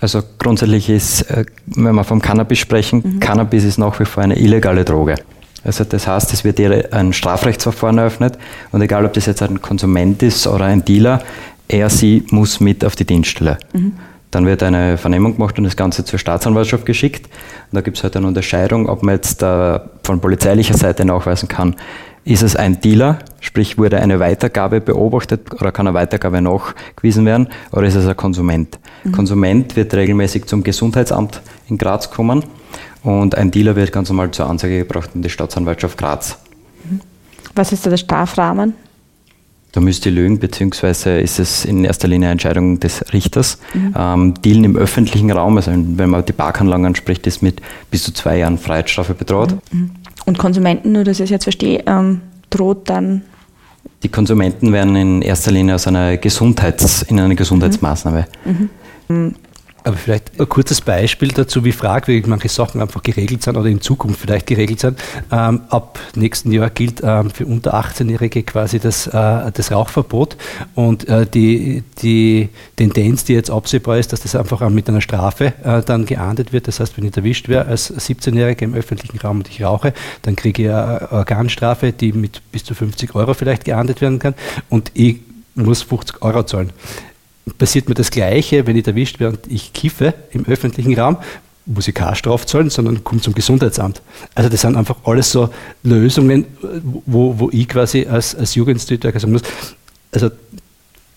Also grundsätzlich ist, äh, wenn wir vom Cannabis sprechen, mhm. Cannabis ist nach wie vor eine illegale Droge. Also das heißt, es wird ein Strafrechtsverfahren eröffnet und egal, ob das jetzt ein Konsument ist oder ein Dealer, er, sie muss mit auf die Dienststelle. Mhm. Dann wird eine Vernehmung gemacht und das Ganze zur Staatsanwaltschaft geschickt. Und da gibt es halt eine Unterscheidung, ob man jetzt äh, von polizeilicher Seite nachweisen kann, ist es ein Dealer, sprich wurde eine Weitergabe beobachtet oder kann eine Weitergabe nachgewiesen werden, oder ist es ein Konsument? Mhm. Konsument wird regelmäßig zum Gesundheitsamt in Graz kommen und ein Dealer wird ganz normal zur Anzeige gebracht in die Staatsanwaltschaft Graz. Mhm. Was ist da der Strafrahmen? Da müsste lügen, beziehungsweise ist es in erster Linie eine Entscheidung des Richters. Mhm. Ähm, Dealen im öffentlichen Raum, also wenn man die Parkanlagen anspricht, ist mit bis zu zwei Jahren Freiheitsstrafe bedroht. Mhm. Und Konsumenten, nur dass ich es jetzt verstehe, ähm, droht dann die Konsumenten werden in erster Linie aus einer Gesundheits, in einer Gesundheitsmaßnahme. Mhm. Aber vielleicht ein kurzes Beispiel dazu, wie fragwürdig manche Sachen einfach geregelt sind oder in Zukunft vielleicht geregelt sind. Ähm, ab nächsten Jahr gilt ähm, für unter 18-Jährige quasi das, äh, das Rauchverbot und äh, die, die Tendenz, die jetzt absehbar ist, dass das einfach mit einer Strafe äh, dann geahndet wird. Das heißt, wenn ich erwischt wäre als 17-Jähriger im öffentlichen Raum und ich rauche, dann kriege ich eine Organstrafe, die mit bis zu 50 Euro vielleicht geahndet werden kann und ich muss 50 Euro zahlen passiert mir das Gleiche, wenn ich erwischt werde und ich kiffe im öffentlichen Raum, muss ich keine Strafe zahlen, sondern komme zum Gesundheitsamt. Also das sind einfach alles so Lösungen, wo, wo ich quasi als, als Jugendstudent sagen muss, also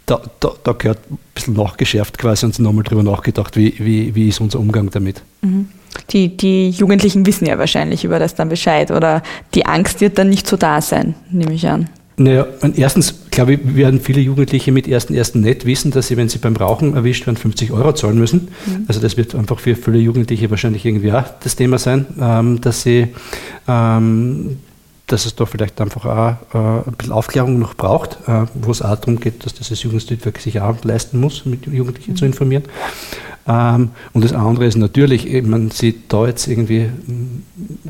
da, da, da gehört ein bisschen nachgeschärft quasi und nochmal drüber nachgedacht, wie, wie, wie ist unser Umgang damit. Mhm. Die, die Jugendlichen wissen ja wahrscheinlich über das dann Bescheid oder die Angst wird dann nicht so da sein, nehme ich an. Naja, erstens glaube, wir werden viele Jugendliche mit ersten ersten nicht wissen, dass sie, wenn sie beim Rauchen erwischt werden, 50 Euro zahlen müssen. Mhm. Also das wird einfach für viele Jugendliche wahrscheinlich irgendwie auch das Thema sein, ähm, dass sie ähm, dass es da vielleicht einfach auch äh, ein bisschen Aufklärung noch braucht, äh, wo es auch darum geht, dass das Jugendstück sich auch leisten muss, mit Jugendlichen mhm. zu informieren. Ähm, und das andere ist natürlich, man sieht da jetzt irgendwie mm,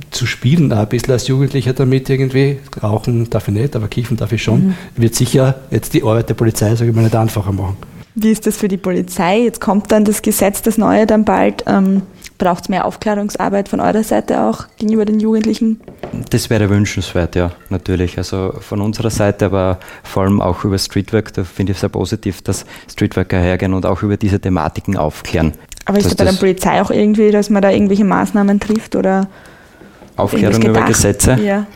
zu spielen, auch ein bisschen als Jugendlicher damit irgendwie, rauchen darf ich nicht, aber kiffen darf ich schon, mhm. wird sicher jetzt die Arbeit der Polizei, sage ich mal, nicht einfacher machen. Wie ist das für die Polizei? Jetzt kommt dann das Gesetz, das neue dann bald. Ähm, Braucht es mehr Aufklärungsarbeit von eurer Seite auch gegenüber den Jugendlichen? Das wäre wünschenswert, ja, natürlich. Also von unserer Seite, aber vor allem auch über Streetwork, da finde ich sehr positiv, dass Streetworker hergehen und auch über diese Thematiken aufklären. Aber ist es bei der Polizei auch irgendwie, dass man da irgendwelche Maßnahmen trifft oder Aufklärung über Gesetze? Ja.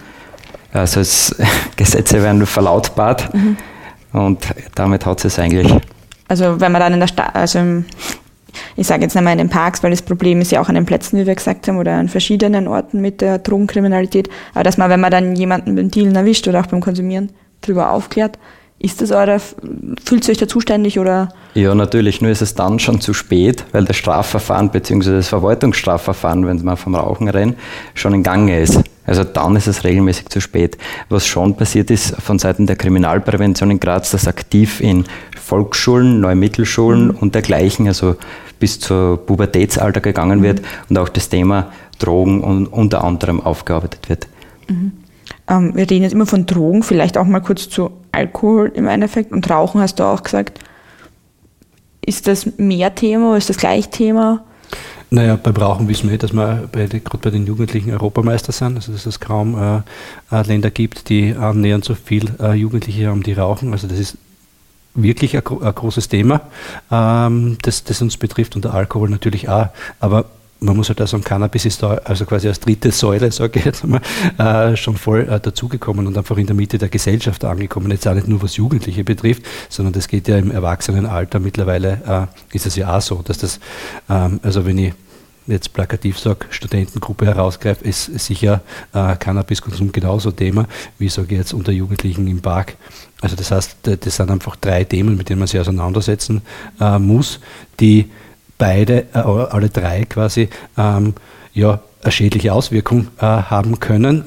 Also es, [laughs] Gesetze werden verlautbart mhm. und damit hat es eigentlich. Also wenn man dann in der Stadt, also im ich sage jetzt einmal in den Parks, weil das Problem ist ja auch an den Plätzen, wie wir gesagt haben, oder an verschiedenen Orten mit der Drogenkriminalität. Aber dass man, wenn man dann jemanden beim Dealen erwischt oder auch beim Konsumieren, darüber aufklärt, ist das eure, fühlt ihr euch da zuständig oder? Ja, natürlich, nur ist es dann schon zu spät, weil das Strafverfahren bzw. das Verwaltungsstrafverfahren, wenn man vom Rauchen rennt, schon in Gange ist. Also dann ist es regelmäßig zu spät. Was schon passiert ist von Seiten der Kriminalprävention in Graz, dass aktiv in Volksschulen, Neumittelschulen mhm. und dergleichen, also bis zur Pubertätsalter gegangen wird mhm. und auch das Thema Drogen und unter anderem aufgearbeitet wird. Mhm. Ähm, wir reden jetzt immer von Drogen, vielleicht auch mal kurz zu Alkohol im Endeffekt und Rauchen hast du auch gesagt. Ist das mehr Thema oder ist das gleich Thema? Naja, beim Rauchen wissen wir, dass wir gerade bei den Jugendlichen Europameister sind, also dass es kaum äh, Länder gibt, die annähernd so viel äh, Jugendliche haben, die rauchen. Also das ist wirklich ein, ein großes Thema, ähm, das, das uns betrifft und der Alkohol natürlich auch. Aber man muss halt auch sagen, Cannabis ist da also quasi als dritte Säule, [laughs] sage ich jetzt mal, äh, schon voll äh, dazugekommen und einfach in der Mitte der Gesellschaft angekommen. Jetzt auch nicht nur was Jugendliche betrifft, sondern das geht ja im Erwachsenenalter mittlerweile, äh, ist es ja auch so, dass das, ähm, also wenn ich jetzt plakativ sage, Studentengruppe herausgreife, ist sicher äh, Cannabiskonsum genauso Thema, wie sage ich jetzt unter Jugendlichen im Park. Also das heißt, das sind einfach drei Themen, mit denen man sich auseinandersetzen äh, muss, die beide, äh, alle drei quasi, ähm, ja, eine schädliche Auswirkung äh, haben können.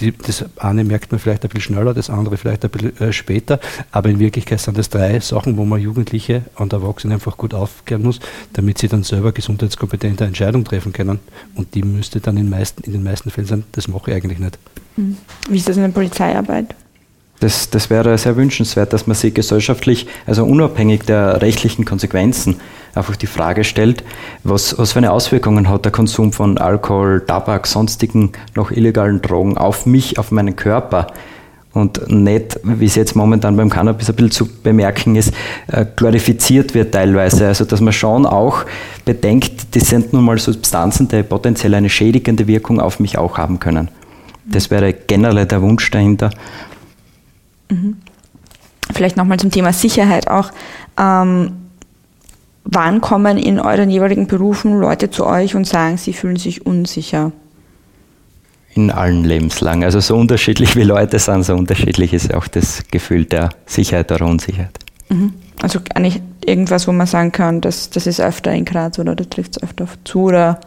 Die, das eine merkt man vielleicht ein bisschen schneller, das andere vielleicht ein bisschen äh, später, aber in Wirklichkeit sind das drei Sachen, wo man Jugendliche und Erwachsene einfach gut aufklären muss, damit sie dann selber gesundheitskompetente Entscheidungen treffen können. Und die müsste dann in, meisten, in den meisten Fällen sein, das mache ich eigentlich nicht. Hm. Wie ist das in der Polizeiarbeit? Das, das wäre sehr wünschenswert, dass man sich gesellschaftlich, also unabhängig der rechtlichen Konsequenzen, einfach die Frage stellt, was, was für eine Auswirkungen hat der Konsum von Alkohol, Tabak, sonstigen noch illegalen Drogen auf mich, auf meinen Körper und nicht, wie es jetzt momentan beim Cannabis ein bisschen zu bemerken ist, äh, glorifiziert wird teilweise. Also dass man schon auch bedenkt, das sind nun mal Substanzen, die potenziell eine schädigende Wirkung auf mich auch haben können. Das wäre generell der Wunsch dahinter. Mhm. Vielleicht nochmal zum Thema Sicherheit auch. Ähm, wann kommen in euren jeweiligen Berufen Leute zu euch und sagen, sie fühlen sich unsicher? In allen Lebenslagen. Also so unterschiedlich wie Leute sind, so unterschiedlich ist auch das Gefühl der Sicherheit oder Unsicherheit. Mhm. Also eigentlich irgendwas, wo man sagen kann, das, das ist öfter in Graz oder da trifft es öfter zu oder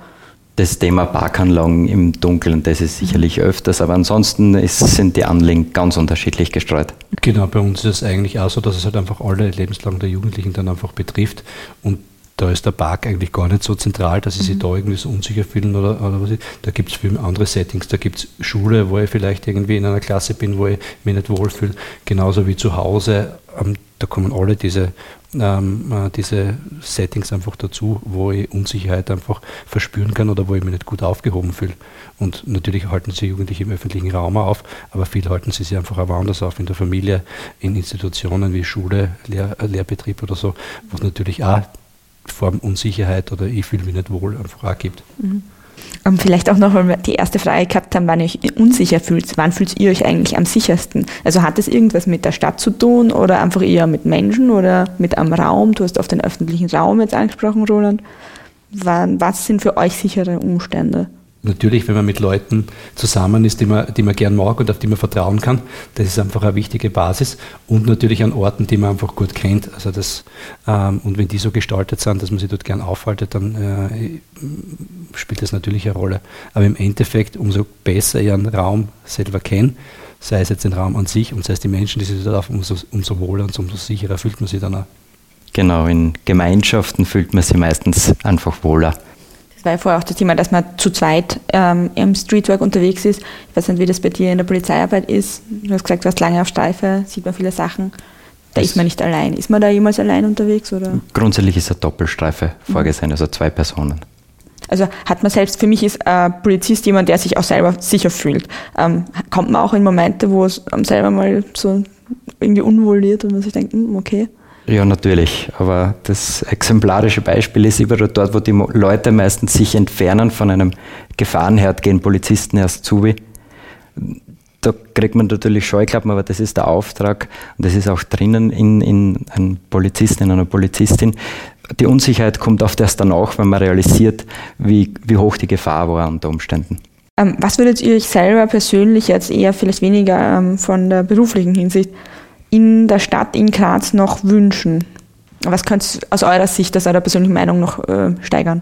das Thema Parkanlagen im Dunkeln, das ist sicherlich öfters, aber ansonsten ist, sind die Anliegen ganz unterschiedlich gestreut. Genau, bei uns ist es eigentlich auch so, dass es halt einfach alle Lebenslagen der Jugendlichen dann einfach betrifft und da ist der Park eigentlich gar nicht so zentral, dass sie sich mhm. da irgendwie so unsicher fühlen oder, oder was. Da gibt es viel andere Settings. Da gibt es Schule, wo ich vielleicht irgendwie in einer Klasse bin, wo ich mich nicht wohlfühle, genauso wie zu Hause. Ähm, da kommen alle diese ähm, äh, diese Settings einfach dazu, wo ich Unsicherheit einfach verspüren kann oder wo ich mich nicht gut aufgehoben fühle. Und natürlich halten sie Jugendliche im öffentlichen Raum auf, aber viel halten sie sich einfach auch woanders auf, in der Familie, in Institutionen wie Schule, Lehr äh, Lehrbetrieb oder so, wo es natürlich auch Form Unsicherheit oder ich fühle mich nicht wohl einfach auch gibt. Mhm. Um, vielleicht auch noch mal die erste Frage gehabt haben, wann ihr euch unsicher fühlt. Wann fühlt ihr euch eigentlich am sichersten? Also hat das irgendwas mit der Stadt zu tun oder einfach eher mit Menschen oder mit einem Raum? Du hast auf den öffentlichen Raum jetzt angesprochen, Roland. Was sind für euch sichere Umstände? Natürlich, wenn man mit Leuten zusammen ist, die man, die man gern mag und auf die man vertrauen kann, das ist einfach eine wichtige Basis. Und natürlich an Orten, die man einfach gut kennt. Also das, ähm, und wenn die so gestaltet sind, dass man sich dort gern aufhaltet, dann äh, spielt das natürlich eine Rolle. Aber im Endeffekt, umso besser ich einen Raum selber kenne, sei es jetzt den Raum an sich und sei es die Menschen, die sich dort auf, umso, umso wohler und umso sicherer fühlt man sich dann auch. Genau, in Gemeinschaften fühlt man sich meistens einfach wohler. Das war ja vorher auch das Thema, dass man zu zweit ähm, im Streetwork unterwegs ist. Ich weiß nicht, wie das bei dir in der Polizeiarbeit ist. Du hast gesagt, du warst lange auf Streife, sieht man viele Sachen. Da ist man nicht allein. Ist man da jemals allein unterwegs? Oder? Grundsätzlich ist eine Doppelstreife mhm. vorgesehen, also zwei Personen. Also hat man selbst, für mich ist ein Polizist jemand, der sich auch selber sicher fühlt. Ähm, kommt man auch in Momente, wo es selber mal so irgendwie unwohl wird und man sich denkt, hm, okay, ja, natürlich. Aber das exemplarische Beispiel ist überall dort, wo die Leute meistens sich entfernen von einem Gefahrenherd, gehen Polizisten erst zu. Da kriegt man natürlich Scheuklappen, aber das ist der Auftrag und das ist auch drinnen in, in einem Polizisten, in einer Polizistin. Die Unsicherheit kommt oft erst danach, wenn man realisiert, wie, wie hoch die Gefahr war unter Umständen. Ähm, was würdet ihr euch selber persönlich jetzt eher vielleicht weniger ähm, von der beruflichen Hinsicht in der Stadt in Graz noch wünschen? Was könnte aus eurer Sicht, aus eurer persönlichen Meinung noch äh, steigern?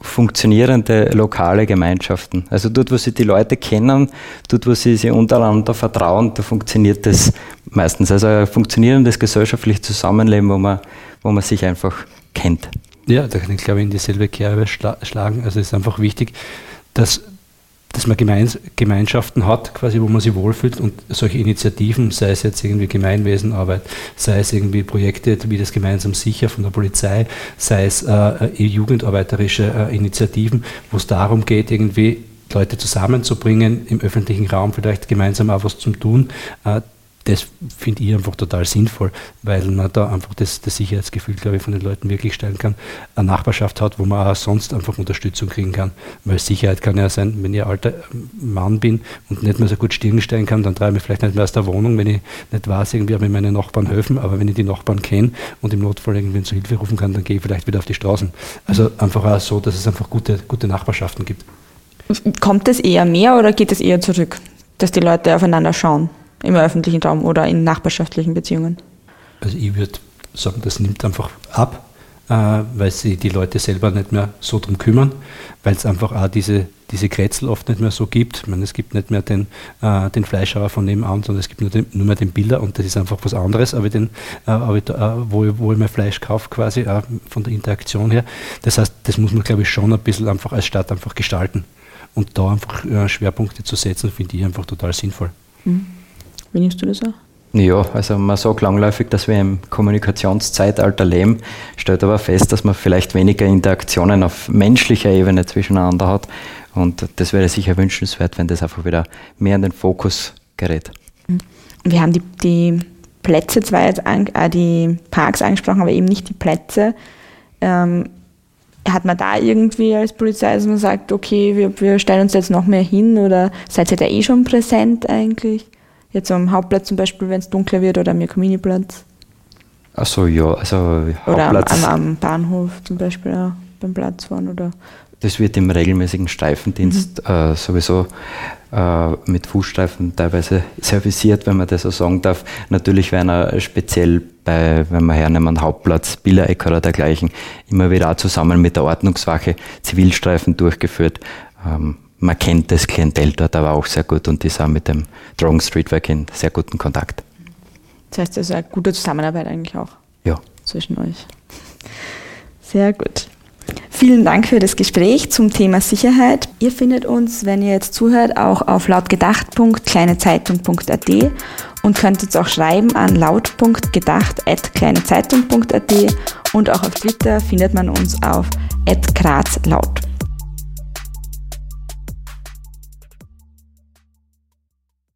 Funktionierende lokale Gemeinschaften. Also dort, wo sie die Leute kennen, dort, wo sie sich untereinander vertrauen, da funktioniert das meistens. Also ein funktionierendes gesellschaftliches Zusammenleben, wo man, wo man sich einfach kennt. Ja, da kann ich glaube ich in dieselbe Kerbe schlagen. Also es ist einfach wichtig, dass dass man Gemeins Gemeinschaften hat, quasi, wo man sich wohlfühlt und solche Initiativen, sei es jetzt irgendwie Gemeinwesenarbeit, sei es irgendwie Projekte wie das Gemeinsam Sicher von der Polizei, sei es äh, äh jugendarbeiterische äh, Initiativen, wo es darum geht, irgendwie Leute zusammenzubringen, im öffentlichen Raum vielleicht gemeinsam auch was zu tun, äh, das finde ich einfach total sinnvoll, weil man da einfach das, das Sicherheitsgefühl, glaube ich, von den Leuten wirklich stellen kann. Eine Nachbarschaft hat, wo man auch sonst einfach Unterstützung kriegen kann. Weil Sicherheit kann ja sein, wenn ich ein alter Mann bin und nicht mehr so gut Stirn stellen kann, dann treibe ich vielleicht nicht mehr aus der Wohnung, wenn ich nicht weiß, irgendwie habe ich meine Nachbarn helfen, aber wenn ich die Nachbarn kenne und im Notfall irgendwen zur Hilfe rufen kann, dann gehe ich vielleicht wieder auf die Straßen. Also einfach auch so, dass es einfach gute, gute Nachbarschaften gibt. Kommt es eher mehr oder geht es eher zurück, dass die Leute aufeinander schauen? Im öffentlichen Raum oder in nachbarschaftlichen Beziehungen? Also ich würde sagen, das nimmt einfach ab, äh, weil sich die Leute selber nicht mehr so drum kümmern, weil es einfach auch diese, diese Kretzel oft nicht mehr so gibt. Ich meine, es gibt nicht mehr den, äh, den Fleischhauer von nebenan, sondern es gibt nur, den, nur mehr den Bilder und das ist einfach was anderes, aber den, äh, aber da, wo, ich, wo ich mein Fleisch kaufe, quasi äh, von der Interaktion her. Das heißt, das muss man, glaube ich, schon ein bisschen einfach als Stadt einfach gestalten. Und da einfach äh, Schwerpunkte zu setzen, finde ich einfach total sinnvoll. Mhm. Wie nimmst du das auch? Ja, also man sagt langläufig, dass wir im Kommunikationszeitalter leben, stellt aber fest, dass man vielleicht weniger Interaktionen auf menschlicher Ebene zwischeneinander hat. Und das wäre sicher wünschenswert, wenn das einfach wieder mehr in den Fokus gerät. Mhm. Wir haben die, die Plätze zwar jetzt, an, äh, die Parks angesprochen, aber eben nicht die Plätze. Ähm, hat man da irgendwie als Polizei, dass man sagt, okay, wir, wir stellen uns jetzt noch mehr hin oder seid ihr da eh schon präsent eigentlich? Jetzt am Hauptplatz zum Beispiel, wenn es dunkler wird oder am Jakominiplatz. Achso, ja, also Oder am, am, am, Bahnhof zum Beispiel auch beim Platzfahren oder. Das wird im regelmäßigen Streifendienst mhm. äh, sowieso äh, mit Fußstreifen teilweise [laughs] serviciert, wenn man das so sagen darf. Natürlich werden er speziell bei, wenn man hernehmen, Hauptplatz, Billereck oder dergleichen, immer wieder auch zusammen mit der Ordnungswache Zivilstreifen durchgeführt. Ähm, man kennt das Klientel dort aber auch sehr gut und die sind mit dem Drogen Streetwork in sehr guten Kontakt. Das heißt, es ist eine gute Zusammenarbeit eigentlich auch ja. zwischen euch. Sehr gut. Vielen Dank für das Gespräch zum Thema Sicherheit. Ihr findet uns, wenn ihr jetzt zuhört, auch auf lautgedacht.kleinezeitung.at und könnt uns auch schreiben an laut.gedacht.kleinezeitung.at und auch auf Twitter findet man uns auf @grazlaut.